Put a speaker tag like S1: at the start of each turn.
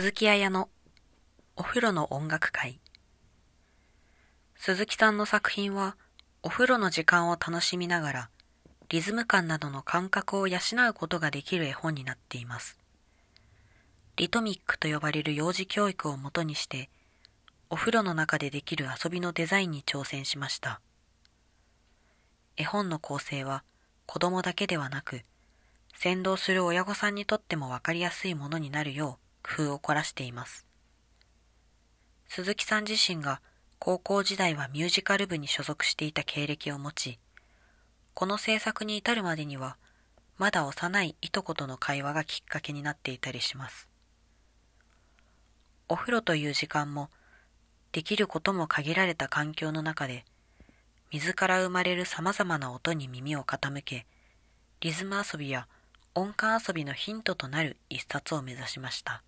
S1: 鈴木彩のお風呂の音楽会。鈴木さんの作品はお風呂の時間を楽しみながらリズム感などの感覚を養うことができる絵本になっています。リトミックと呼ばれる幼児教育をもとにしてお風呂の中でできる遊びのデザインに挑戦しました。絵本の構成は子供だけではなく先導する親御さんにとってもわかりやすいものになるよう工夫を凝らしています。鈴木さん自身が高校時代はミュージカル部に所属していた経歴を持ち、この制作に至るまでには、まだ幼いいとことの会話がきっかけになっていたりします。お風呂という時間も、できることも限られた環境の中で、水から生まれる様々な音に耳を傾け、リズム遊びや音感遊びのヒントとなる一冊を目指しました。